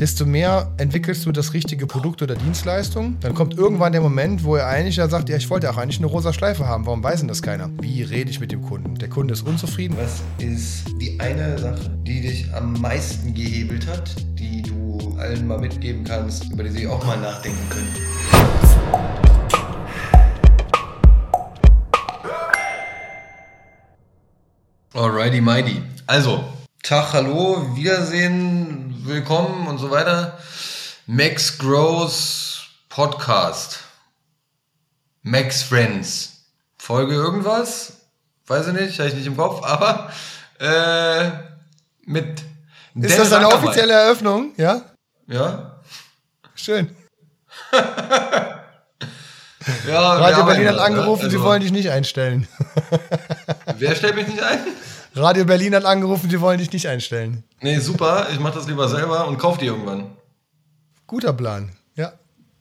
desto mehr entwickelst du das richtige Produkt oder Dienstleistung. Dann kommt irgendwann der Moment, wo er eigentlich ja sagt, ja, ich wollte auch eigentlich eine rosa Schleife haben. Warum weiß denn das keiner? Wie rede ich mit dem Kunden? Der Kunde ist unzufrieden. Was ist die eine Sache, die dich am meisten gehebelt hat, die du allen mal mitgeben kannst, über die sie auch mal nachdenken können? Alrighty, mighty. Also, Tag, hallo, Wiedersehen, willkommen und so weiter. Max Grows Podcast. Max Friends. Folge irgendwas? Weiß ich nicht, habe ich nicht im Kopf, aber äh, mit. Ist das eine Ackermann. offizielle Eröffnung? Ja? Ja. Schön. ja, Radio Berlin hat angerufen, also, sie wollen dich nicht einstellen. wer stellt mich nicht ein? Radio Berlin hat angerufen, sie wollen dich nicht einstellen. Nee, super. Ich mache das lieber selber und kauf die irgendwann. Guter Plan, ja.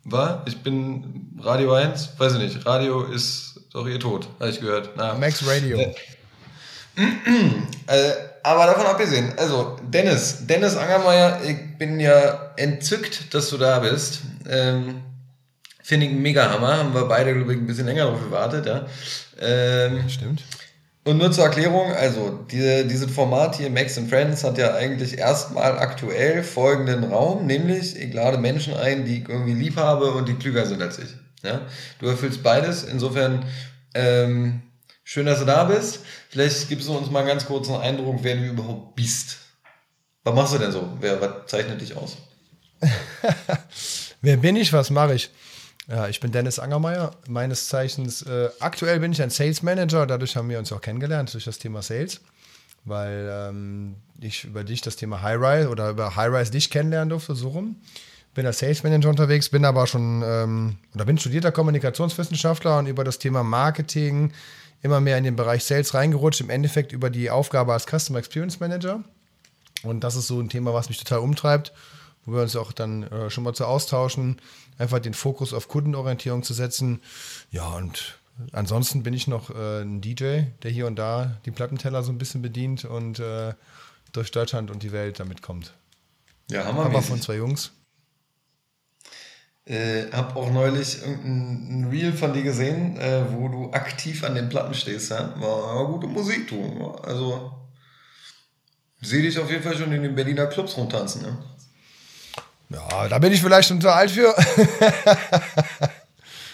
War? Ich bin Radio 1, weiß ich nicht. Radio ist doch ihr Tod, habe ich gehört. Na. Max Radio. Äh, äh, aber davon abgesehen, also Dennis, Dennis Angermeier, ich bin ja entzückt, dass du da bist. Ähm, Finde ich mega Hammer. Haben wir beide, glaube ich, ein bisschen länger darauf gewartet. Ja. Ähm, Stimmt. Und nur zur Erklärung, also diese, dieses Format hier, Max and Friends, hat ja eigentlich erstmal aktuell folgenden Raum, nämlich ich lade Menschen ein, die ich irgendwie lieb habe und die klüger sind als ich. Ja? Du erfüllst beides, insofern ähm, schön, dass du da bist. Vielleicht gibst du uns mal einen ganz kurzen Eindruck, wer du überhaupt bist. Was machst du denn so? Wer, was zeichnet dich aus? wer bin ich, was mache ich? Ja, ich bin Dennis Angermeier, meines Zeichens. Äh, aktuell bin ich ein Sales Manager, dadurch haben wir uns auch kennengelernt, durch das Thema Sales, weil ähm, ich über dich das Thema High-Rise oder über High-Rise dich kennenlernen durfte, so rum. Bin als Sales Manager unterwegs, bin aber schon, ähm, oder bin studierter Kommunikationswissenschaftler und über das Thema Marketing immer mehr in den Bereich Sales reingerutscht, im Endeffekt über die Aufgabe als Customer Experience Manager. Und das ist so ein Thema, was mich total umtreibt, wo wir uns auch dann äh, schon mal zu austauschen einfach den Fokus auf Kundenorientierung zu setzen. Ja, und ansonsten bin ich noch äh, ein DJ, der hier und da die Plattenteller so ein bisschen bedient und äh, durch Deutschland und die Welt damit kommt. Ja, haben wir Aber von zwei Jungs. Äh, hab auch neulich irgendein Reel von dir gesehen, äh, wo du aktiv an den Platten stehst. Ja? War gute Musik, du. Also sehe dich auf jeden Fall schon in den Berliner Clubs rumtanzen. Ne? Ja, da bin ich vielleicht schon zu alt für.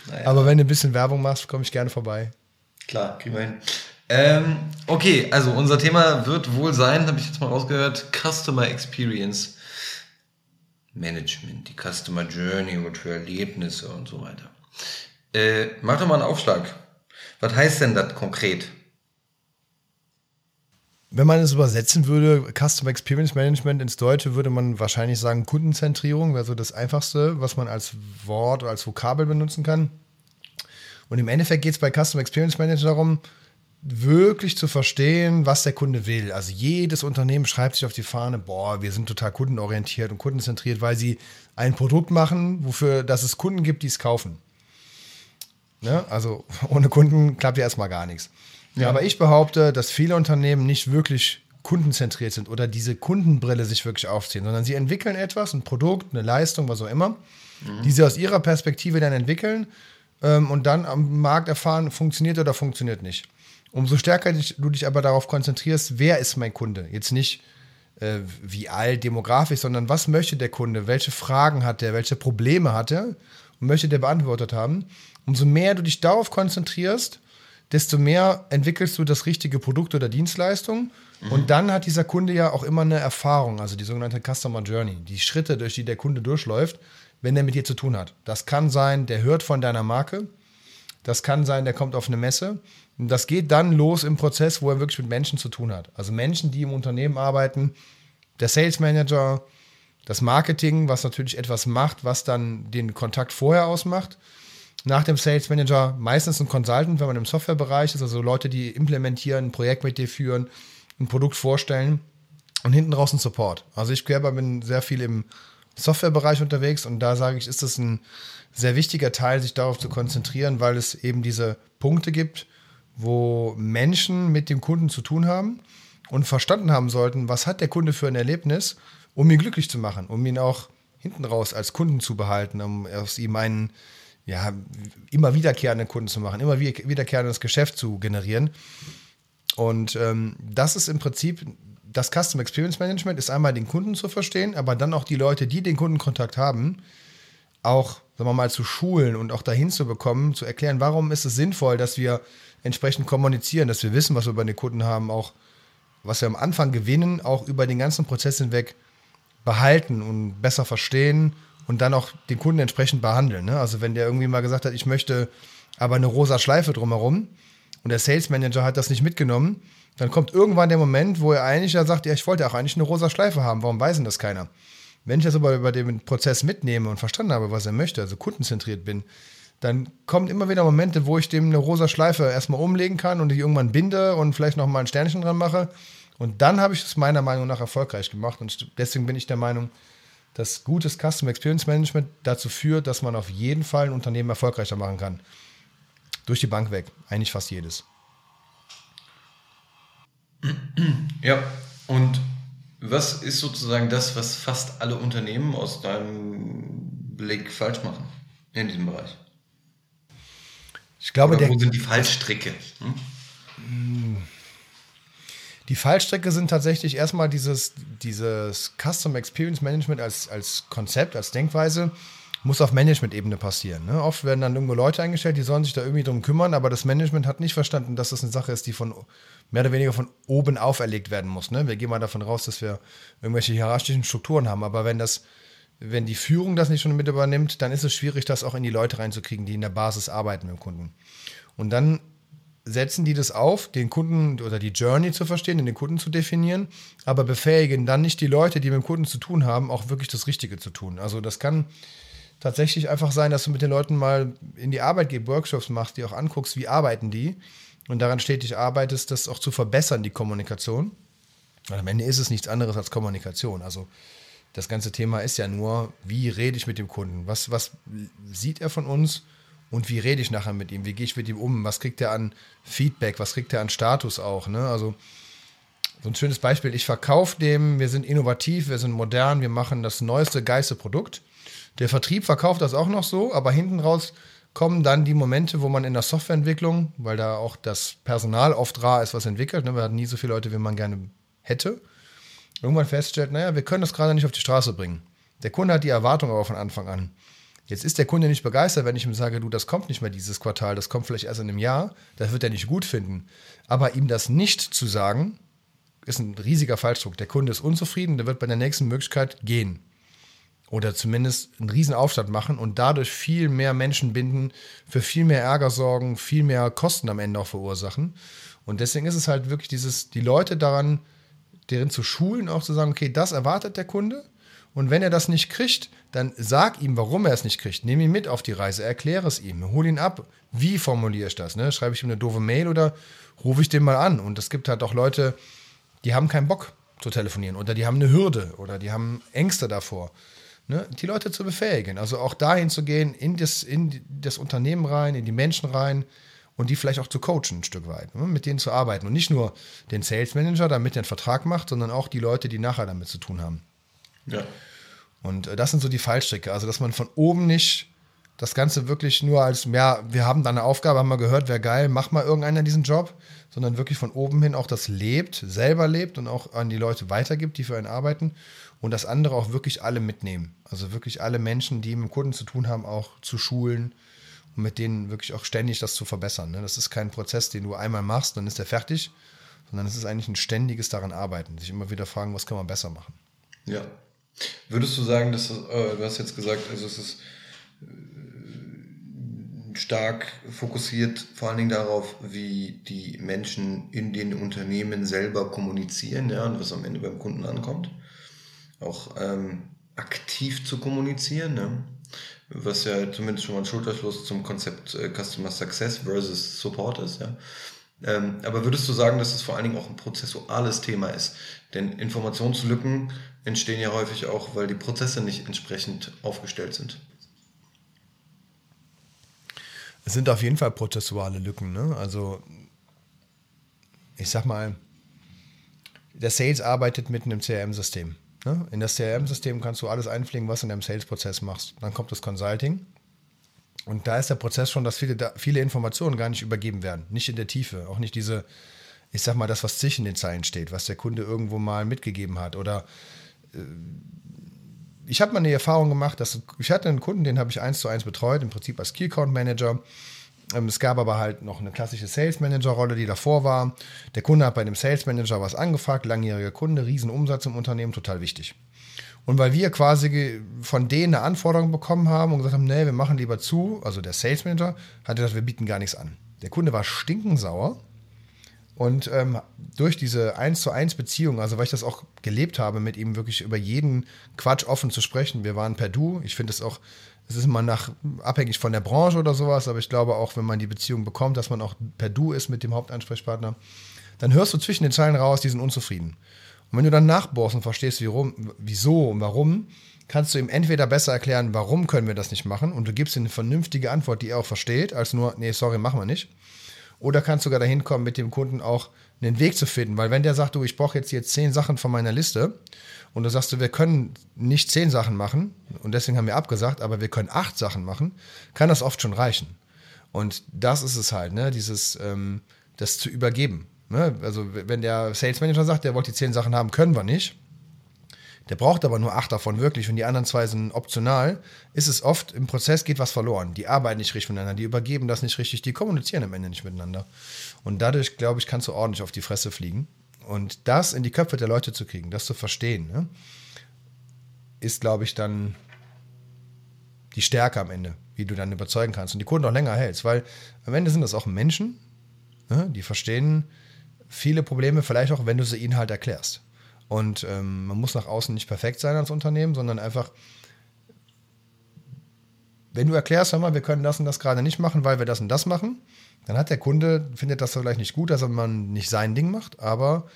naja. Aber wenn du ein bisschen Werbung machst, komme ich gerne vorbei. Klar, kriegen wir hin. Ähm, okay, also unser Thema wird wohl sein, habe ich jetzt mal rausgehört, Customer Experience Management, die Customer Journey und für Erlebnisse und so weiter. Äh, mach doch mal einen Aufschlag. Was heißt denn das konkret? Wenn man es übersetzen würde, Customer Experience Management ins Deutsche, würde man wahrscheinlich sagen, Kundenzentrierung wäre so das Einfachste, was man als Wort oder als Vokabel benutzen kann. Und im Endeffekt geht es bei Customer Experience Manager darum, wirklich zu verstehen, was der Kunde will. Also jedes Unternehmen schreibt sich auf die Fahne, boah, wir sind total kundenorientiert und kundenzentriert, weil sie ein Produkt machen, wofür dass es Kunden gibt, die es kaufen. Ne? Also ohne Kunden klappt ja erstmal gar nichts. Ja. Aber ich behaupte, dass viele Unternehmen nicht wirklich kundenzentriert sind oder diese Kundenbrille sich wirklich aufziehen, sondern sie entwickeln etwas, ein Produkt, eine Leistung, was auch immer, mhm. die sie aus ihrer Perspektive dann entwickeln ähm, und dann am Markt erfahren, funktioniert oder funktioniert nicht. Umso stärker du dich aber darauf konzentrierst, wer ist mein Kunde? Jetzt nicht äh, wie alt, demografisch, sondern was möchte der Kunde? Welche Fragen hat er? Welche Probleme hat er? Und möchte der beantwortet haben? Umso mehr du dich darauf konzentrierst, desto mehr entwickelst du das richtige Produkt oder Dienstleistung. Mhm. Und dann hat dieser Kunde ja auch immer eine Erfahrung, also die sogenannte Customer Journey, die Schritte, durch die der Kunde durchläuft, wenn er mit dir zu tun hat. Das kann sein, der hört von deiner Marke. Das kann sein, der kommt auf eine Messe. Und das geht dann los im Prozess, wo er wirklich mit Menschen zu tun hat. Also Menschen, die im Unternehmen arbeiten, der Sales Manager, das Marketing, was natürlich etwas macht, was dann den Kontakt vorher ausmacht nach dem Sales Manager meistens ein Consultant, wenn man im Softwarebereich ist, also Leute, die implementieren, ein Projekt mit dir führen, ein Produkt vorstellen und hinten raus ein Support. Also ich selber bin sehr viel im Softwarebereich unterwegs und da sage ich, ist das ein sehr wichtiger Teil, sich darauf zu konzentrieren, weil es eben diese Punkte gibt, wo Menschen mit dem Kunden zu tun haben und verstanden haben sollten, was hat der Kunde für ein Erlebnis, um ihn glücklich zu machen, um ihn auch hinten raus als Kunden zu behalten, um aus ihm einen ja, immer wiederkehrenden Kunden zu machen, immer wiederkehrendes Geschäft zu generieren. Und ähm, das ist im Prinzip das Custom Experience Management, ist einmal den Kunden zu verstehen, aber dann auch die Leute, die den Kundenkontakt haben, auch, sagen wir mal, zu schulen und auch dahin zu bekommen, zu erklären, warum ist es sinnvoll, dass wir entsprechend kommunizieren, dass wir wissen, was wir bei den Kunden haben, auch was wir am Anfang gewinnen, auch über den ganzen Prozess hinweg behalten und besser verstehen und dann auch den Kunden entsprechend behandeln. Ne? Also wenn der irgendwie mal gesagt hat, ich möchte aber eine rosa Schleife drumherum und der Sales Manager hat das nicht mitgenommen, dann kommt irgendwann der Moment, wo er eigentlich ja sagt, ja, ich wollte auch eigentlich eine rosa Schleife haben, warum weiß denn das keiner? Wenn ich das aber über den Prozess mitnehme und verstanden habe, was er möchte, also kundenzentriert bin, dann kommen immer wieder Momente, wo ich dem eine rosa Schleife erstmal umlegen kann und die irgendwann binde und vielleicht noch mal ein Sternchen dran mache. Und dann habe ich es meiner Meinung nach erfolgreich gemacht. Und deswegen bin ich der Meinung, dass gutes Custom Experience Management dazu führt, dass man auf jeden Fall ein Unternehmen erfolgreicher machen kann. Durch die Bank weg. Eigentlich fast jedes. Ja, und was ist sozusagen das, was fast alle Unternehmen aus deinem Blick falsch machen in diesem Bereich? Ich glaube, Oder wo sind die Fallstricke? Hm? Die Fallstricke sind tatsächlich erstmal dieses, dieses Custom Experience Management als, als Konzept, als Denkweise, muss auf Management-Ebene passieren. Ne? Oft werden dann irgendwo Leute eingestellt, die sollen sich da irgendwie drum kümmern, aber das Management hat nicht verstanden, dass das eine Sache ist, die von mehr oder weniger von oben auferlegt werden muss. Ne? Wir gehen mal davon raus, dass wir irgendwelche hierarchischen Strukturen haben, aber wenn das wenn die Führung das nicht schon mit übernimmt, dann ist es schwierig, das auch in die Leute reinzukriegen, die in der Basis arbeiten mit dem Kunden. Und dann setzen die das auf, den Kunden oder die Journey zu verstehen, den Kunden zu definieren, aber befähigen dann nicht die Leute, die mit dem Kunden zu tun haben, auch wirklich das Richtige zu tun. Also das kann tatsächlich einfach sein, dass du mit den Leuten mal in die Arbeit gehst, Workshops machst, die auch anguckst, wie arbeiten die und daran stetig arbeitest, das auch zu verbessern, die Kommunikation. Und am Ende ist es nichts anderes als Kommunikation. Also das ganze Thema ist ja nur, wie rede ich mit dem Kunden? Was, was sieht er von uns? Und wie rede ich nachher mit ihm? Wie gehe ich mit ihm um? Was kriegt er an Feedback? Was kriegt er an Status auch? Ne? Also so ein schönes Beispiel. Ich verkaufe dem, wir sind innovativ, wir sind modern, wir machen das neueste, geilste Produkt. Der Vertrieb verkauft das auch noch so, aber hinten raus kommen dann die Momente, wo man in der Softwareentwicklung, weil da auch das Personal oft rar ist, was entwickelt, ne? wir hatten nie so viele Leute, wie man gerne hätte, irgendwann feststellt, naja, wir können das gerade nicht auf die Straße bringen. Der Kunde hat die Erwartung aber von Anfang an. Jetzt ist der Kunde nicht begeistert, wenn ich ihm sage, du, das kommt nicht mehr dieses Quartal, das kommt vielleicht erst in einem Jahr, das wird er nicht gut finden. Aber ihm das nicht zu sagen, ist ein riesiger Falschdruck. Der Kunde ist unzufrieden, der wird bei der nächsten Möglichkeit gehen. Oder zumindest einen riesen Aufstand machen und dadurch viel mehr Menschen binden, für viel mehr Ärger sorgen, viel mehr Kosten am Ende auch verursachen. Und deswegen ist es halt wirklich dieses, die Leute daran deren zu schulen, auch zu sagen, okay, das erwartet der Kunde. Und wenn er das nicht kriegt, dann sag ihm, warum er es nicht kriegt. Nimm ihn mit auf die Reise, erkläre es ihm, hol ihn ab. Wie formuliere ich das? Ne? Schreibe ich ihm eine doofe Mail oder rufe ich den mal an? Und es gibt halt auch Leute, die haben keinen Bock zu telefonieren oder die haben eine Hürde oder die haben Ängste davor. Ne? Die Leute zu befähigen. Also auch dahin zu gehen, in das, in das Unternehmen rein, in die Menschen rein, und die vielleicht auch zu coachen ein Stück weit, ne? mit denen zu arbeiten und nicht nur den Sales Manager, damit der einen Vertrag macht, sondern auch die Leute, die nachher damit zu tun haben. Ja. Und äh, das sind so die Fallstricke, also dass man von oben nicht das Ganze wirklich nur als, ja, wir haben da eine Aufgabe, haben wir gehört, wäre geil, mach mal irgendeiner diesen Job, sondern wirklich von oben hin auch das lebt, selber lebt und auch an die Leute weitergibt, die für einen arbeiten und das andere auch wirklich alle mitnehmen. Also wirklich alle Menschen, die mit dem Kunden zu tun haben, auch zu schulen, und mit denen wirklich auch ständig das zu verbessern. Ne? Das ist kein Prozess, den du einmal machst, dann ist der fertig, sondern es ist eigentlich ein ständiges daran arbeiten, sich immer wieder fragen, was kann man besser machen. Ja. Würdest du sagen, dass das, äh, du hast jetzt gesagt, also es ist äh, stark fokussiert vor allen Dingen darauf, wie die Menschen in den Unternehmen selber kommunizieren, ja, und was am Ende beim Kunden ankommt. Auch ähm, aktiv zu kommunizieren, ne? was ja zumindest schon mal ein Schulterschluss zum Konzept äh, Customer Success versus Support ist. Ja. Ähm, aber würdest du sagen, dass es vor allen Dingen auch ein prozessuales Thema ist? Denn Informationslücken entstehen ja häufig auch, weil die Prozesse nicht entsprechend aufgestellt sind. Es sind auf jeden Fall prozessuale Lücken. Ne? Also ich sag mal, der Sales arbeitet mit einem CRM-System. Ne? In das CRM-System kannst du alles einpflegen, was du in deinem Sales-Prozess machst. Dann kommt das Consulting. Und da ist der Prozess schon, dass viele, viele Informationen gar nicht übergeben werden. Nicht in der Tiefe. Auch nicht diese, ich sag mal, das, was zwischen den Zeilen steht, was der Kunde irgendwo mal mitgegeben hat. Oder äh, ich habe mal eine Erfahrung gemacht, dass ich hatte einen Kunden, den habe ich eins zu eins betreut, im Prinzip als Key Account Manager. Ähm, es gab aber halt noch eine klassische Sales Manager Rolle, die davor war. Der Kunde hat bei dem Sales Manager was angefragt, langjähriger Kunde, Riesenumsatz im Unternehmen, total wichtig. Und weil wir quasi von denen eine Anforderung bekommen haben und gesagt haben, nee, wir machen lieber zu, also der Sales Manager hat gesagt, wir bieten gar nichts an. Der Kunde war stinkensauer und ähm, durch diese 1 zu 1 Beziehung, also weil ich das auch gelebt habe, mit ihm wirklich über jeden Quatsch offen zu sprechen, wir waren per Du, ich finde es auch, es ist immer nach, abhängig von der Branche oder sowas, aber ich glaube auch, wenn man die Beziehung bekommt, dass man auch per Du ist mit dem Hauptansprechpartner, dann hörst du zwischen den Zeilen raus, die sind unzufrieden. Und wenn du dann nachbohrst und verstehst, wie rum, wieso und warum, kannst du ihm entweder besser erklären, warum können wir das nicht machen und du gibst ihm eine vernünftige Antwort, die er auch versteht, als nur, nee, sorry, machen wir nicht. Oder kannst du sogar dahin kommen, mit dem Kunden auch einen Weg zu finden. Weil wenn der sagt, du, ich brauche jetzt hier zehn Sachen von meiner Liste und du sagst, du, wir können nicht zehn Sachen machen und deswegen haben wir abgesagt, aber wir können acht Sachen machen, kann das oft schon reichen. Und das ist es halt, ne? dieses, ähm, das zu übergeben. Ne? Also wenn der Sales Manager sagt, der wollte die zehn Sachen haben, können wir nicht. Der braucht aber nur acht davon wirklich und die anderen zwei sind optional, ist es oft, im Prozess geht was verloren. Die arbeiten nicht richtig miteinander, die übergeben das nicht richtig, die kommunizieren am Ende nicht miteinander. Und dadurch, glaube ich, kannst du ordentlich auf die Fresse fliegen. Und das in die Köpfe der Leute zu kriegen, das zu verstehen, ne, ist, glaube ich, dann die Stärke am Ende, wie du dann überzeugen kannst und die Kunden auch länger hältst. Weil am Ende sind das auch Menschen, ne, die verstehen, viele Probleme, vielleicht auch, wenn du sie ihnen halt erklärst. Und ähm, man muss nach außen nicht perfekt sein als Unternehmen, sondern einfach, wenn du erklärst, hör mal, wir können das und das gerade nicht machen, weil wir das und das machen, dann hat der Kunde, findet das vielleicht nicht gut, dass man nicht sein Ding macht, aber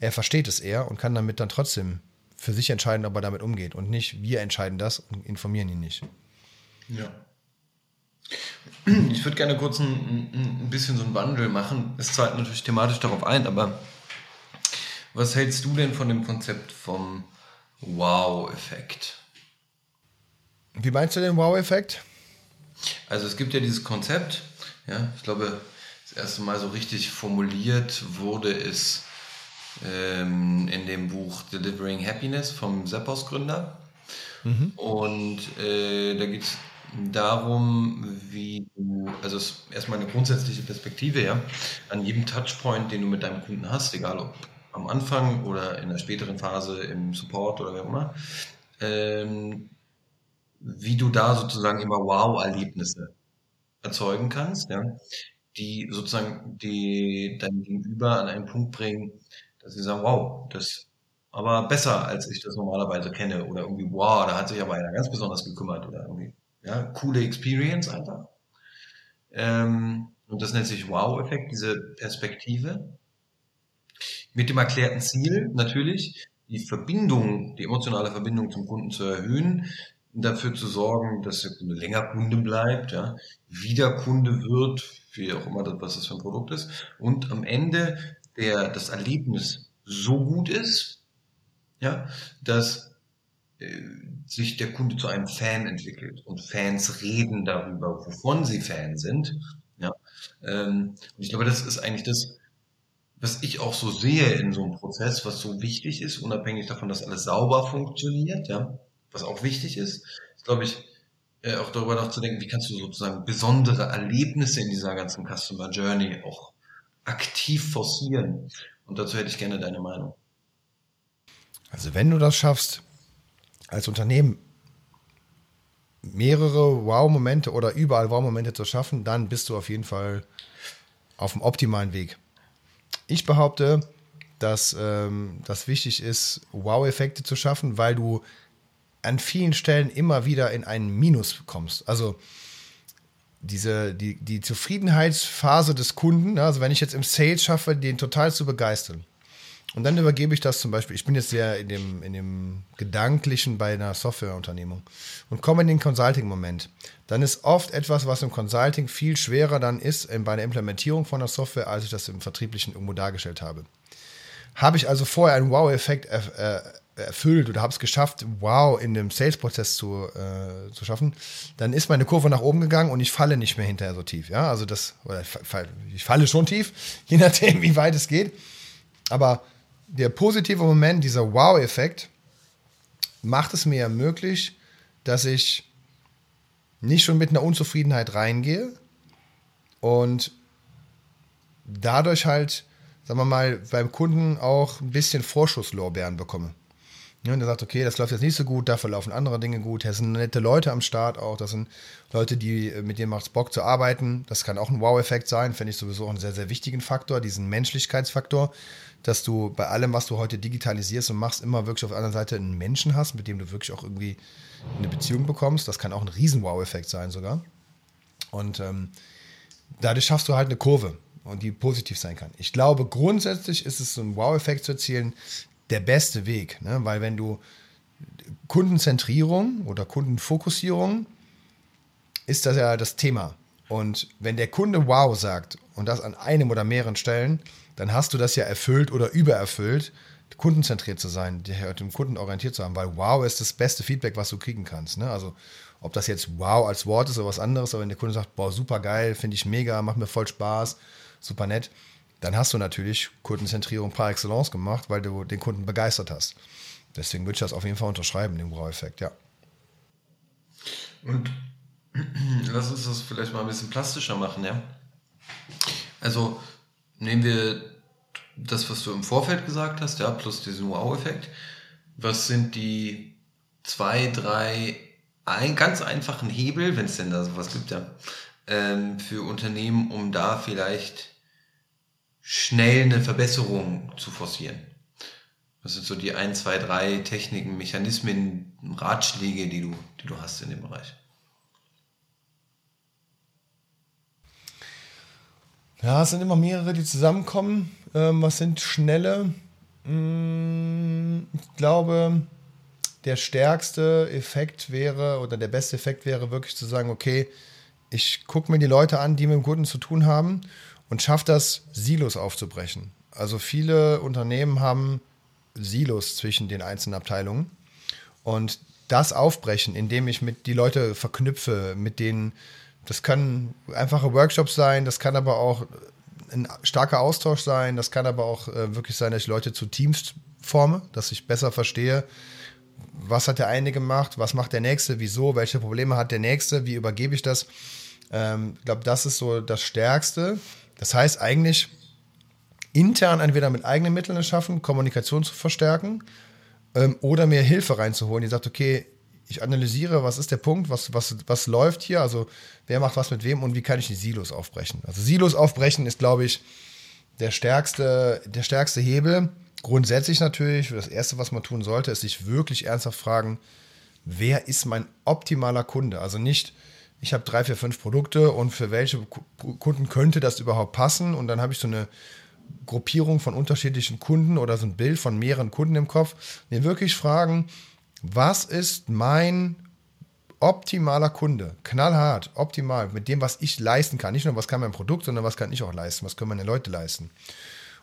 er versteht es eher und kann damit dann trotzdem für sich entscheiden, ob er damit umgeht und nicht wir entscheiden das und informieren ihn nicht. Ja. Ich würde gerne kurz ein, ein, bisschen so einen Wandel machen. Es zahlt natürlich thematisch darauf ein, aber was hältst du denn von dem Konzept vom Wow-Effekt? Wie meinst du den Wow-Effekt? Also es gibt ja dieses Konzept, ja, ich glaube, das erste Mal so richtig formuliert wurde es ähm, in dem Buch Delivering Happiness vom Zappos-Gründer. Mhm. Und äh, da geht es darum, wie du, also es ist erstmal eine grundsätzliche Perspektive, ja, an jedem Touchpoint, den du mit deinem Kunden hast, egal ob am Anfang oder in der späteren Phase im Support oder wie auch immer, ähm, wie du da sozusagen immer Wow-Erlebnisse erzeugen kannst, ja, die sozusagen die dein Gegenüber an einen Punkt bringen, dass sie sagen, wow, das aber besser, als ich das normalerweise kenne oder irgendwie, wow, da hat sich aber einer ganz besonders gekümmert oder irgendwie ja, coole Experience einfach. Ähm, und das nennt sich Wow-Effekt, diese Perspektive. Mit dem erklärten Ziel natürlich, die Verbindung, die emotionale Verbindung zum Kunden zu erhöhen, dafür zu sorgen, dass der Kunde länger Kunde bleibt, ja, wieder Kunde wird, wie auch immer das, was das für ein Produkt ist, und am Ende der, das Erlebnis so gut ist, ja, dass sich der Kunde zu einem Fan entwickelt und Fans reden darüber, wovon sie Fan sind. Ja, ähm, und ich glaube, das ist eigentlich das, was ich auch so sehe in so einem Prozess, was so wichtig ist, unabhängig davon, dass alles sauber funktioniert, ja, was auch wichtig ist, ist, glaube ich, äh, auch darüber nachzudenken, wie kannst du sozusagen besondere Erlebnisse in dieser ganzen Customer Journey auch aktiv forcieren. Und dazu hätte ich gerne deine Meinung. Also wenn du das schaffst, als Unternehmen mehrere Wow-Momente oder überall Wow-Momente zu schaffen, dann bist du auf jeden Fall auf dem optimalen Weg. Ich behaupte, dass ähm, das wichtig ist, Wow-Effekte zu schaffen, weil du an vielen Stellen immer wieder in einen Minus kommst. Also diese, die, die Zufriedenheitsphase des Kunden, also wenn ich jetzt im Sales schaffe, den total zu begeistern, und dann übergebe ich das zum Beispiel, ich bin jetzt sehr in dem, in dem Gedanklichen bei einer Softwareunternehmung und komme in den Consulting-Moment. Dann ist oft etwas, was im Consulting viel schwerer dann ist bei der Implementierung von der Software, als ich das im Vertrieblichen irgendwo dargestellt habe. Habe ich also vorher einen Wow-Effekt äh, erfüllt oder habe es geschafft, wow, in dem Sales-Prozess zu, äh, zu schaffen, dann ist meine Kurve nach oben gegangen und ich falle nicht mehr hinterher so tief. Ja, also das, oder ich falle schon tief, je nachdem, wie weit es geht. Aber der positive Moment, dieser Wow-Effekt, macht es mir ja möglich, dass ich nicht schon mit einer Unzufriedenheit reingehe und dadurch halt, sagen wir mal, beim Kunden auch ein bisschen Vorschusslorbeeren bekomme. Und der sagt, okay, das läuft jetzt nicht so gut, dafür laufen andere Dinge gut. Hier sind nette Leute am Start auch. Das sind Leute, die, mit denen macht es Bock zu arbeiten. Das kann auch ein Wow-Effekt sein. Finde ich sowieso einen sehr, sehr wichtigen Faktor, diesen Menschlichkeitsfaktor, dass du bei allem, was du heute digitalisierst und machst, immer wirklich auf der anderen Seite einen Menschen hast, mit dem du wirklich auch irgendwie eine Beziehung bekommst. Das kann auch ein riesen Wow-Effekt sein sogar. Und ähm, dadurch schaffst du halt eine Kurve und die positiv sein kann. Ich glaube, grundsätzlich ist es so ein Wow-Effekt zu erzielen, der beste Weg. Ne? Weil wenn du Kundenzentrierung oder Kundenfokussierung ist das ja das Thema. Und wenn der Kunde Wow sagt und das an einem oder mehreren Stellen, dann hast du das ja erfüllt oder übererfüllt, kundenzentriert zu sein, dem Kunden orientiert zu haben, weil Wow ist das beste Feedback, was du kriegen kannst. Ne? Also ob das jetzt Wow als Wort ist oder was anderes, aber wenn der Kunde sagt, boah, super geil, finde ich mega, macht mir voll Spaß, super nett, dann hast du natürlich Kundenzentrierung par excellence gemacht, weil du den Kunden begeistert hast. Deswegen würde ich das auf jeden Fall unterschreiben, den Wow-Effekt, ja. Und lass uns das vielleicht mal ein bisschen plastischer machen, ja. Also nehmen wir das, was du im Vorfeld gesagt hast, ja, plus diesen Wow-Effekt. Was sind die zwei, drei ein, ganz einfachen Hebel, wenn es denn da sowas gibt, ja, ähm, für Unternehmen, um da vielleicht schnell eine Verbesserung zu forcieren? Was sind so die ein, zwei, drei Techniken, Mechanismen, Ratschläge, die du, die du hast in dem Bereich? Ja, es sind immer mehrere, die zusammenkommen. Ähm, was sind schnelle? Hm, ich glaube, der stärkste Effekt wäre oder der beste Effekt wäre wirklich zu sagen, okay, ich gucke mir die Leute an, die mit dem Kunden zu tun haben und schaffe das, Silos aufzubrechen. Also viele Unternehmen haben Silos zwischen den einzelnen Abteilungen und das aufbrechen, indem ich mit die Leute verknüpfe, mit denen, das können einfache Workshops sein, das kann aber auch ein starker Austausch sein, das kann aber auch äh, wirklich sein, dass ich Leute zu Teams forme, dass ich besser verstehe, was hat der eine gemacht, was macht der nächste, wieso, welche Probleme hat der nächste, wie übergebe ich das. Ähm, ich glaube, das ist so das Stärkste. Das heißt eigentlich, intern entweder mit eigenen Mitteln schaffen, Kommunikation zu verstärken ähm, oder mir Hilfe reinzuholen, die sagt, okay, ich analysiere, was ist der Punkt, was, was, was läuft hier, also wer macht was mit wem und wie kann ich die Silos aufbrechen. Also Silos aufbrechen ist, glaube ich, der stärkste, der stärkste Hebel. Grundsätzlich natürlich, das Erste, was man tun sollte, ist sich wirklich ernsthaft fragen, wer ist mein optimaler Kunde? Also nicht, ich habe drei, vier, fünf Produkte und für welche Kunden könnte das überhaupt passen? Und dann habe ich so eine Gruppierung von unterschiedlichen Kunden oder so ein Bild von mehreren Kunden im Kopf. Mir wirklich fragen, was ist mein optimaler Kunde? Knallhart, optimal, mit dem, was ich leisten kann. Nicht nur, was kann mein Produkt, sondern was kann ich auch leisten? Was können meine Leute leisten?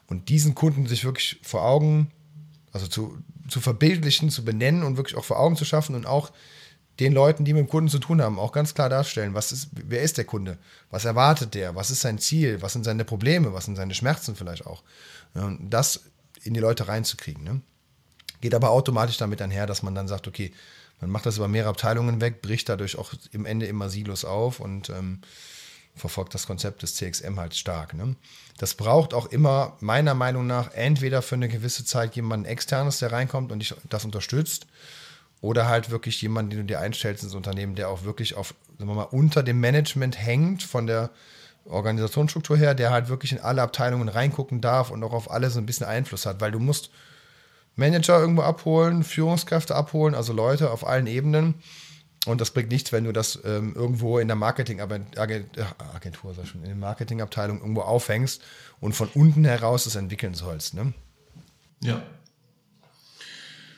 Und diesen Kunden sich wirklich vor Augen, also zu, zu verbildlichen, zu benennen und wirklich auch vor Augen zu schaffen und auch den Leuten, die mit dem Kunden zu tun haben, auch ganz klar darstellen, was ist, wer ist der Kunde? Was erwartet der? Was ist sein Ziel? Was sind seine Probleme? Was sind seine Schmerzen vielleicht auch? Das in die Leute reinzukriegen. Ne? Geht aber automatisch damit einher, dass man dann sagt, okay, man macht das über mehrere Abteilungen weg, bricht dadurch auch im Ende immer Silos auf und ähm, verfolgt das Konzept des CXM halt stark. Ne? Das braucht auch immer meiner Meinung nach entweder für eine gewisse Zeit jemanden externes, der reinkommt und dich das unterstützt, oder halt wirklich jemanden, den du dir einstellst ins Unternehmen, der auch wirklich auf, sagen wir mal, unter dem Management hängt von der Organisationsstruktur her, der halt wirklich in alle Abteilungen reingucken darf und auch auf alle so ein bisschen Einfluss hat, weil du musst Manager irgendwo abholen, Führungskräfte abholen, also Leute auf allen Ebenen und das bringt nichts, wenn du das ähm, irgendwo in der Marketingagentur, sag schon, in der Marketingabteilung irgendwo aufhängst und von unten heraus es entwickeln sollst. Ne? Ja.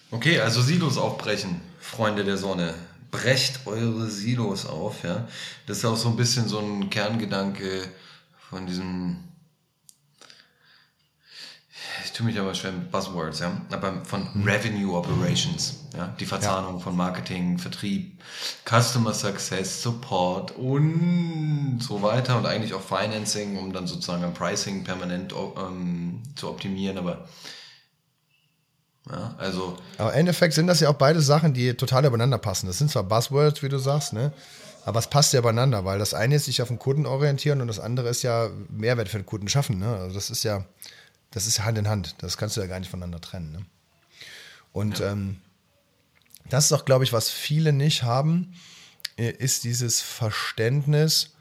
Okay, also Silos aufbrechen, Freunde der Sonne. Brecht eure Silos auf, ja. Das ist auch so ein bisschen so ein Kerngedanke von diesem ich tue mich aber schwer mit Buzzwords, ja. Aber von mhm. Revenue Operations, ja. Die Verzahnung ja. von Marketing, Vertrieb, Customer Success, Support und so weiter und eigentlich auch Financing, um dann sozusagen am Pricing permanent ähm, zu optimieren, aber ja, also. Aber im Endeffekt sind das ja auch beide Sachen, die total übereinander passen. Das sind zwar Buzzwords, wie du sagst, ne? Aber es passt ja übereinander, weil das eine ist sich auf den Kunden orientieren und das andere ist ja Mehrwert für den Kunden schaffen. Ne? Also das ist ja, das ist Hand in Hand. Das kannst du ja gar nicht voneinander trennen. Ne? Und ja. ähm, das ist auch, glaube ich, was viele nicht haben, äh, ist dieses Verständnis.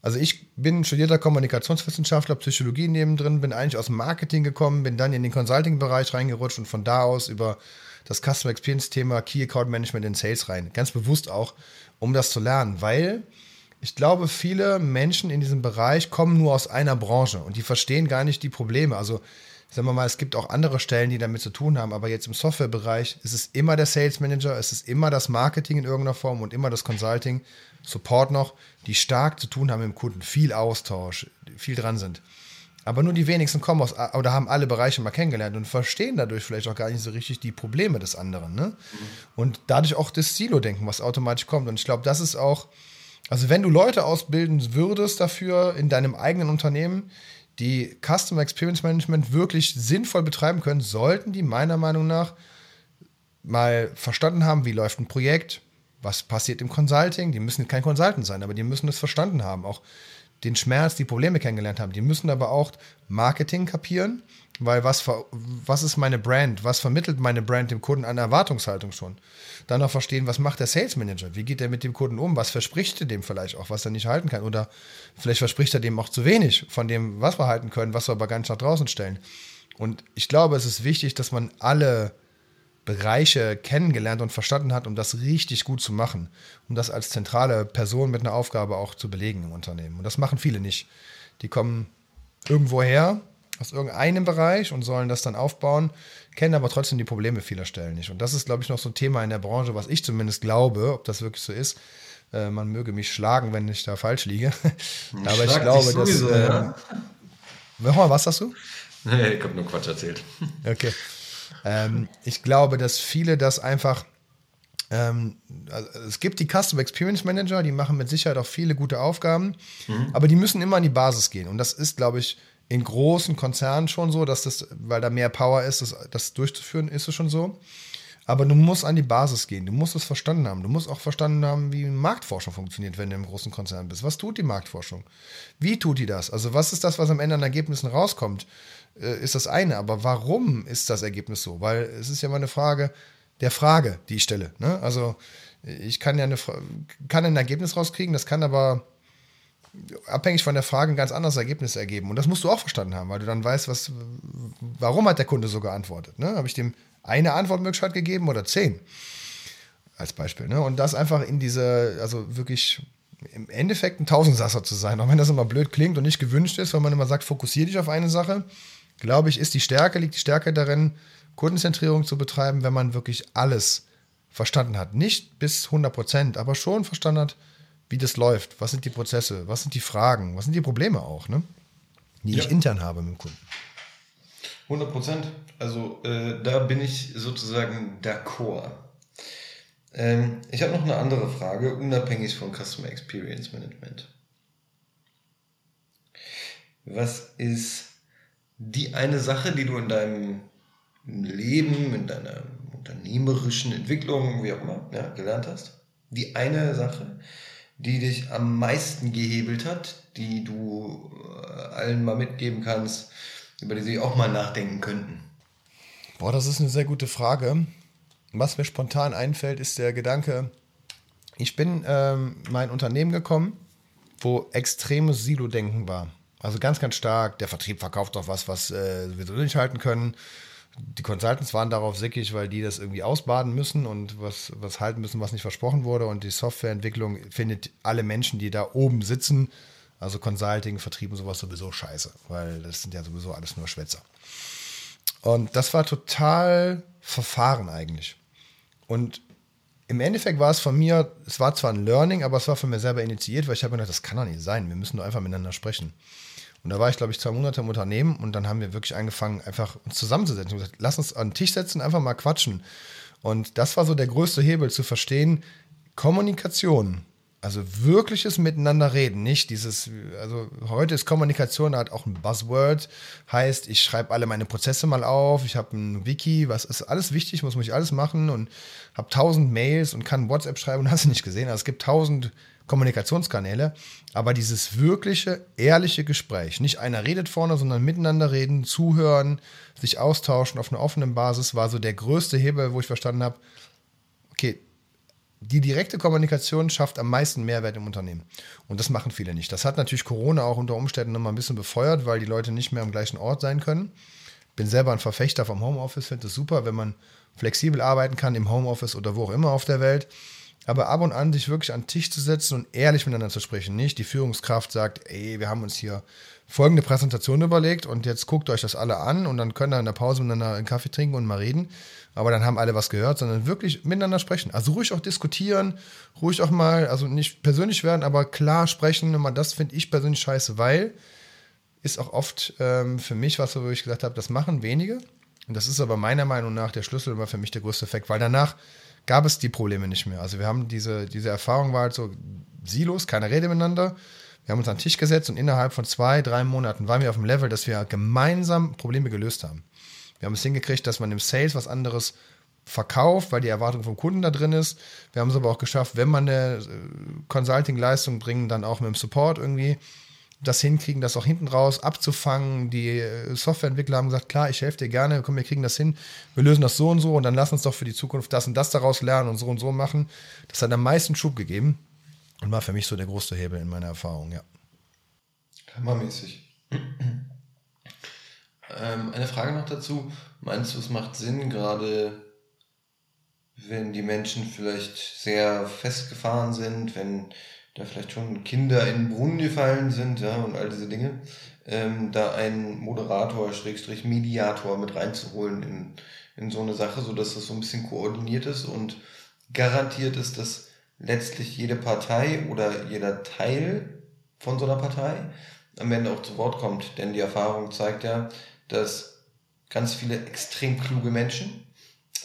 Also ich bin studierter Kommunikationswissenschaftler, Psychologie nebendrin, bin eigentlich aus dem Marketing gekommen, bin dann in den Consulting-Bereich reingerutscht und von da aus über das Customer Experience-Thema Key Account Management in Sales rein. Ganz bewusst auch, um das zu lernen, weil ich glaube, viele Menschen in diesem Bereich kommen nur aus einer Branche und die verstehen gar nicht die Probleme. Also sagen wir mal, es gibt auch andere Stellen, die damit zu tun haben, aber jetzt im Softwarebereich ist es immer der Sales Manager, es ist immer das Marketing in irgendeiner Form und immer das Consulting, Support noch, die stark zu tun haben mit dem Kunden, viel Austausch, viel dran sind. Aber nur die wenigsten kommen aus oder haben alle Bereiche mal kennengelernt und verstehen dadurch vielleicht auch gar nicht so richtig die Probleme des anderen. Ne? Mhm. Und dadurch auch das Silo-Denken, was automatisch kommt. Und ich glaube, das ist auch, also wenn du Leute ausbilden würdest dafür in deinem eigenen Unternehmen, die Customer Experience Management wirklich sinnvoll betreiben können, sollten die meiner Meinung nach mal verstanden haben, wie läuft ein Projekt, was passiert im Consulting. Die müssen kein Consultant sein, aber die müssen es verstanden haben. Auch den Schmerz, die Probleme kennengelernt haben. Die müssen aber auch Marketing kapieren, weil was, was ist meine Brand? Was vermittelt meine Brand dem Kunden an Erwartungshaltung schon? Dann auch verstehen, was macht der Sales Manager? Wie geht er mit dem Kunden um? Was verspricht er dem vielleicht auch, was er nicht halten kann? Oder vielleicht verspricht er dem auch zu wenig von dem, was wir halten können, was wir aber ganz nach draußen stellen. Und ich glaube, es ist wichtig, dass man alle Bereiche kennengelernt und verstanden hat, um das richtig gut zu machen, um das als zentrale Person mit einer Aufgabe auch zu belegen im Unternehmen. Und das machen viele nicht. Die kommen irgendwo her, aus irgendeinem Bereich und sollen das dann aufbauen, kennen aber trotzdem die Probleme vieler Stellen nicht. Und das ist, glaube ich, noch so ein Thema in der Branche, was ich zumindest glaube, ob das wirklich so ist. Äh, man möge mich schlagen, wenn ich da falsch liege. aber ich glaube, dass. Äh, ja. Was sagst du? Nee, ich habe nur Quatsch erzählt. Okay. Ähm, ich glaube, dass viele das einfach. Ähm, also es gibt die Custom Experience Manager, die machen mit Sicherheit auch viele gute Aufgaben, mhm. aber die müssen immer an die Basis gehen. Und das ist, glaube ich, in großen Konzernen schon so, dass das, weil da mehr Power ist, das, das durchzuführen, ist es schon so. Aber du musst an die Basis gehen. Du musst es verstanden haben. Du musst auch verstanden haben, wie Marktforschung funktioniert, wenn du im großen Konzern bist. Was tut die Marktforschung? Wie tut die das? Also, was ist das, was am Ende an Ergebnissen rauskommt? Äh, ist das eine. Aber warum ist das Ergebnis so? Weil es ist ja immer eine Frage der Frage, die ich stelle. Ne? Also ich kann ja eine, kann ein Ergebnis rauskriegen, das kann aber abhängig von der Frage ein ganz anderes Ergebnis ergeben. Und das musst du auch verstanden haben, weil du dann weißt, was, warum hat der Kunde so geantwortet. Ne? Habe ich dem eine Antwortmöglichkeit gegeben oder zehn? Als Beispiel. Ne? Und das einfach in diese, also wirklich im Endeffekt ein Tausendsasser zu sein, auch wenn das immer blöd klingt und nicht gewünscht ist, weil man immer sagt, fokussiere dich auf eine Sache glaube ich, ist die Stärke, liegt die Stärke darin, Kundenzentrierung zu betreiben, wenn man wirklich alles verstanden hat. Nicht bis 100 Prozent, aber schon verstanden hat, wie das läuft. Was sind die Prozesse? Was sind die Fragen? Was sind die Probleme auch, ne? die ja. ich intern habe mit dem Kunden? 100 Prozent. Also äh, da bin ich sozusagen d'accord. Ähm, ich habe noch eine andere Frage, unabhängig von Customer Experience Management. Was ist die eine Sache, die du in deinem Leben, in deiner unternehmerischen Entwicklung, wie auch immer, ja, gelernt hast? Die eine Sache, die dich am meisten gehebelt hat, die du äh, allen mal mitgeben kannst, über die sie auch mal nachdenken könnten? Boah, das ist eine sehr gute Frage. Was mir spontan einfällt, ist der Gedanke, ich bin ähm, mein Unternehmen gekommen, wo extremes Silo-Denken war. Also ganz, ganz stark. Der Vertrieb verkauft doch was, was äh, wir so nicht halten können. Die Consultants waren darauf sickig, weil die das irgendwie ausbaden müssen und was, was halten müssen, was nicht versprochen wurde. Und die Softwareentwicklung findet alle Menschen, die da oben sitzen, also Consulting, Vertrieb und sowas sowieso scheiße, weil das sind ja sowieso alles nur Schwätzer. Und das war total verfahren eigentlich. Und im Endeffekt war es von mir, es war zwar ein Learning, aber es war von mir selber initiiert, weil ich habe mir gedacht, das kann doch nicht sein. Wir müssen doch einfach miteinander sprechen. Und da war ich, glaube ich, zwei Monate im Unternehmen und dann haben wir wirklich angefangen, einfach uns zusammenzusetzen gesagt, lass uns an den Tisch setzen, einfach mal quatschen. Und das war so der größte Hebel zu verstehen, Kommunikation also wirkliches Miteinander reden, nicht dieses, also heute ist Kommunikation halt auch ein Buzzword, heißt, ich schreibe alle meine Prozesse mal auf, ich habe ein Wiki, was ist alles wichtig, muss ich alles machen und habe tausend Mails und kann WhatsApp schreiben und hast du nicht gesehen. Also es gibt tausend Kommunikationskanäle, aber dieses wirkliche, ehrliche Gespräch, nicht einer redet vorne, sondern miteinander reden, zuhören, sich austauschen auf einer offenen Basis, war so der größte Hebel, wo ich verstanden habe, okay, die direkte Kommunikation schafft am meisten Mehrwert im Unternehmen. Und das machen viele nicht. Das hat natürlich Corona auch unter Umständen nochmal ein bisschen befeuert, weil die Leute nicht mehr am gleichen Ort sein können. Bin selber ein Verfechter vom Homeoffice, finde es super, wenn man flexibel arbeiten kann im Homeoffice oder wo auch immer auf der Welt. Aber ab und an sich wirklich an den Tisch zu setzen und ehrlich miteinander zu sprechen. Nicht die Führungskraft sagt, ey, wir haben uns hier folgende Präsentation überlegt und jetzt guckt euch das alle an und dann können wir in der Pause miteinander einen Kaffee trinken und mal reden aber dann haben alle was gehört, sondern wirklich miteinander sprechen. Also ruhig auch diskutieren, ruhig auch mal, also nicht persönlich werden, aber klar sprechen. Und das finde ich persönlich scheiße, weil ist auch oft ähm, für mich was, wo ich gesagt habe, das machen wenige. Und das ist aber meiner Meinung nach der Schlüssel war für mich der größte Effekt, weil danach gab es die Probleme nicht mehr. Also wir haben diese, diese Erfahrung war halt so Silos, keine Rede miteinander. Wir haben uns an den Tisch gesetzt und innerhalb von zwei, drei Monaten waren wir auf dem Level, dass wir gemeinsam Probleme gelöst haben. Wir haben es hingekriegt, dass man im Sales was anderes verkauft, weil die Erwartung vom Kunden da drin ist. Wir haben es aber auch geschafft, wenn man eine äh, Consulting-Leistung bringen, dann auch mit dem Support irgendwie das hinkriegen, das auch hinten raus abzufangen. Die äh, Softwareentwickler haben gesagt, klar, ich helfe dir gerne, komm, wir kriegen das hin, wir lösen das so und so und dann lass uns doch für die Zukunft das und das daraus lernen und so und so machen. Das hat am meisten Schub gegeben und war für mich so der größte Hebel in meiner Erfahrung, ja. Hammermäßig. Ähm, eine Frage noch dazu. Meinst du, es macht Sinn, gerade wenn die Menschen vielleicht sehr festgefahren sind, wenn da vielleicht schon Kinder in den Brunnen gefallen sind, ja, und all diese Dinge, ähm, da einen Moderator, Schrägstrich Mediator mit reinzuholen in, in so eine Sache, sodass das so ein bisschen koordiniert ist und garantiert ist, dass letztlich jede Partei oder jeder Teil von so einer Partei am Ende auch zu Wort kommt. Denn die Erfahrung zeigt ja, dass ganz viele extrem kluge Menschen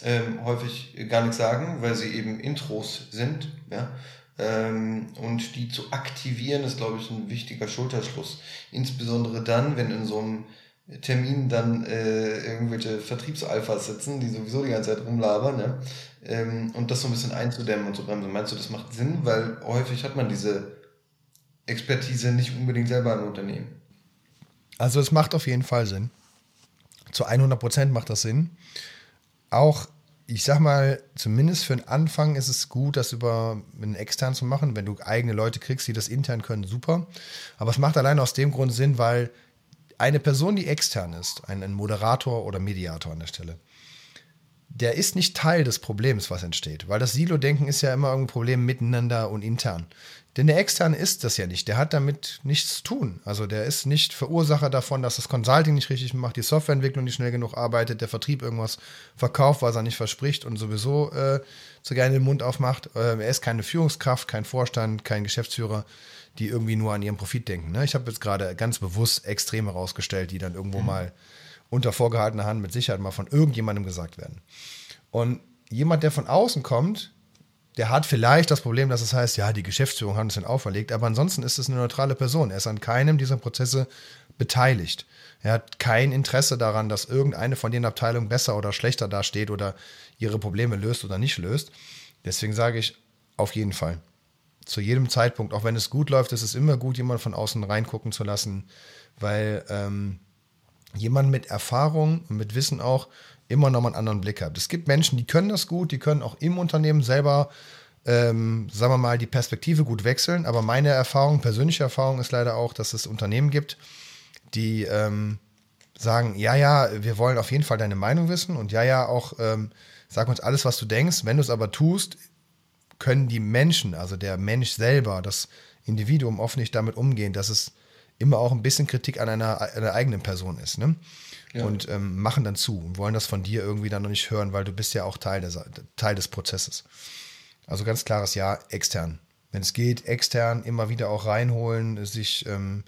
ähm, häufig gar nichts sagen, weil sie eben Intros sind. Ja? Ähm, und die zu aktivieren, ist, glaube ich, ein wichtiger Schulterschluss. Insbesondere dann, wenn in so einem Termin dann äh, irgendwelche Vertriebsalphas sitzen, die sowieso die ganze Zeit rumlabern, ne? Ähm, und das so ein bisschen einzudämmen und zu bremsen. Meinst du, das macht Sinn? Weil häufig hat man diese Expertise nicht unbedingt selber im Unternehmen. Also es macht auf jeden Fall Sinn. Zu 100 Prozent macht das Sinn. Auch, ich sag mal, zumindest für den Anfang ist es gut, das über einen extern zu machen. Wenn du eigene Leute kriegst, die das intern können, super. Aber es macht allein aus dem Grund Sinn, weil eine Person, die extern ist, ein, ein Moderator oder Mediator an der Stelle, der ist nicht Teil des Problems, was entsteht. Weil das Silo-Denken ist ja immer ein Problem miteinander und intern. Denn der Externe ist das ja nicht. Der hat damit nichts zu tun. Also der ist nicht Verursacher davon, dass das Consulting nicht richtig macht, die Softwareentwicklung nicht schnell genug arbeitet, der Vertrieb irgendwas verkauft, was er nicht verspricht und sowieso äh, zu gerne den Mund aufmacht. Äh, er ist keine Führungskraft, kein Vorstand, kein Geschäftsführer, die irgendwie nur an ihren Profit denken. Ne? Ich habe jetzt gerade ganz bewusst Extreme rausgestellt, die dann irgendwo mhm. mal unter vorgehaltener Hand mit Sicherheit mal von irgendjemandem gesagt werden. Und jemand, der von außen kommt, der hat vielleicht das Problem, dass es heißt, ja, die Geschäftsführung hat uns den auferlegt, aber ansonsten ist es eine neutrale Person. Er ist an keinem dieser Prozesse beteiligt. Er hat kein Interesse daran, dass irgendeine von den Abteilungen besser oder schlechter dasteht oder ihre Probleme löst oder nicht löst. Deswegen sage ich auf jeden Fall. Zu jedem Zeitpunkt, auch wenn es gut läuft, ist es immer gut, jemanden von außen reingucken zu lassen, weil ähm, jemand mit Erfahrung und mit Wissen auch immer noch mal einen anderen Blick habt. Es gibt Menschen, die können das gut, die können auch im Unternehmen selber, ähm, sagen wir mal, die Perspektive gut wechseln. Aber meine Erfahrung, persönliche Erfahrung ist leider auch, dass es Unternehmen gibt, die ähm, sagen, ja, ja, wir wollen auf jeden Fall deine Meinung wissen und ja, ja, auch ähm, sag uns alles, was du denkst. Wenn du es aber tust, können die Menschen, also der Mensch selber, das Individuum oft nicht damit umgehen, dass es immer auch ein bisschen Kritik an einer, einer eigenen Person ist. Ne? ja. und ähm, machen dann zu und wollen das von dir irgendwie dann noch nicht hören, weil du bist ja auch Teil, des, Teil des Prozesses. Also ganz klares Ja, extern. Wenn es geht, extern immer wieder auch reinholen, sich, ähm,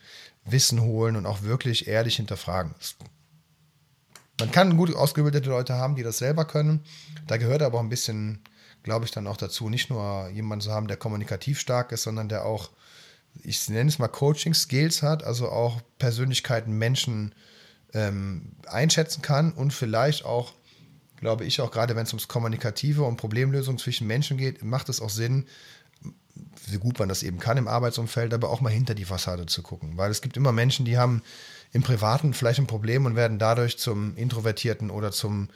Wissen holen und auch wirklich ehrlich hinterfragen. Man kann gut ausgebildete Leute haben, die das selber können. Da gehört aber auch ein bisschen, glaube ich, dann auch dazu, nicht nur jemanden zu haben, der kommunikativ stark ist, sondern der auch, ich nenne es mal Coaching-Skills hat, also auch Persönlichkeiten, Menschen ähm, einschätzen kann und vielleicht auch, glaube ich, auch gerade wenn es ums Kommunikative und Problemlösung zwischen Menschen geht, macht es auch Sinn, wie gut man das eben kann im Arbeitsumfeld, aber auch mal hinter die Fassade zu gucken. Weil es gibt immer Menschen, die haben im Privaten vielleicht ein Problem und werden dadurch zum Introvertierten oder zum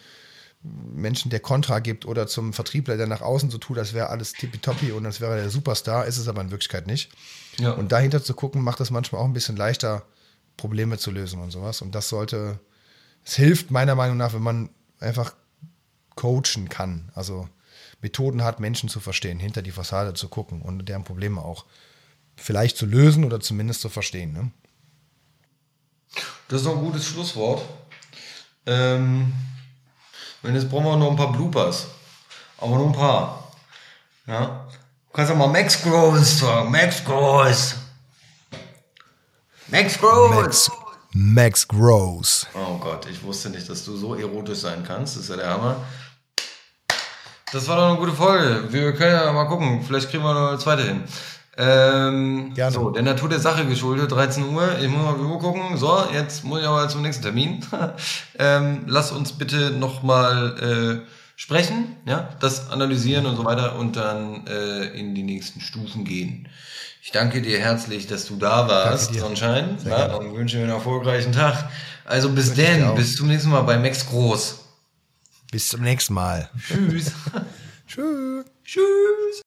Menschen, der Kontra gibt oder zum Vertriebler, der nach außen so tut, als wäre alles tippitoppi und als wäre der Superstar, ist es aber in Wirklichkeit nicht. Ja. Und dahinter zu gucken, macht es manchmal auch ein bisschen leichter, Probleme zu lösen und sowas. Und das sollte, es hilft meiner Meinung nach, wenn man einfach coachen kann. Also Methoden hat, Menschen zu verstehen, hinter die Fassade zu gucken und deren Probleme auch vielleicht zu lösen oder zumindest zu verstehen. Ne? Das ist noch ein gutes Schlusswort. Ähm, und jetzt brauchen wir noch ein paar Bloopers. Aber nur ein paar. Ja? Du kannst ja mal Max Gross sagen. Max Gross. Max Gross. Max, Max Gross. Oh Gott, ich wusste nicht, dass du so erotisch sein kannst. Das ist ja der Hammer. Das war doch eine gute Folge. Wir können ja mal gucken. Vielleicht kriegen wir noch eine zweite hin. Ähm, Gerne. So, der Natur der Sache geschuldet, 13 Uhr. Ich muss mal Uhr gucken. So, jetzt muss ich aber zum nächsten Termin. ähm, lass uns bitte nochmal äh, sprechen, ja, das analysieren und so weiter und dann äh, in die nächsten Stufen gehen. Ich danke dir herzlich, dass du da warst, Sonnenschein. Ja, und wünsche dir einen erfolgreichen Tag. Also bis denn, bis zum nächsten Mal bei Max Groß. Bis zum nächsten Mal. Tschüss. Tschüss. Tschüss.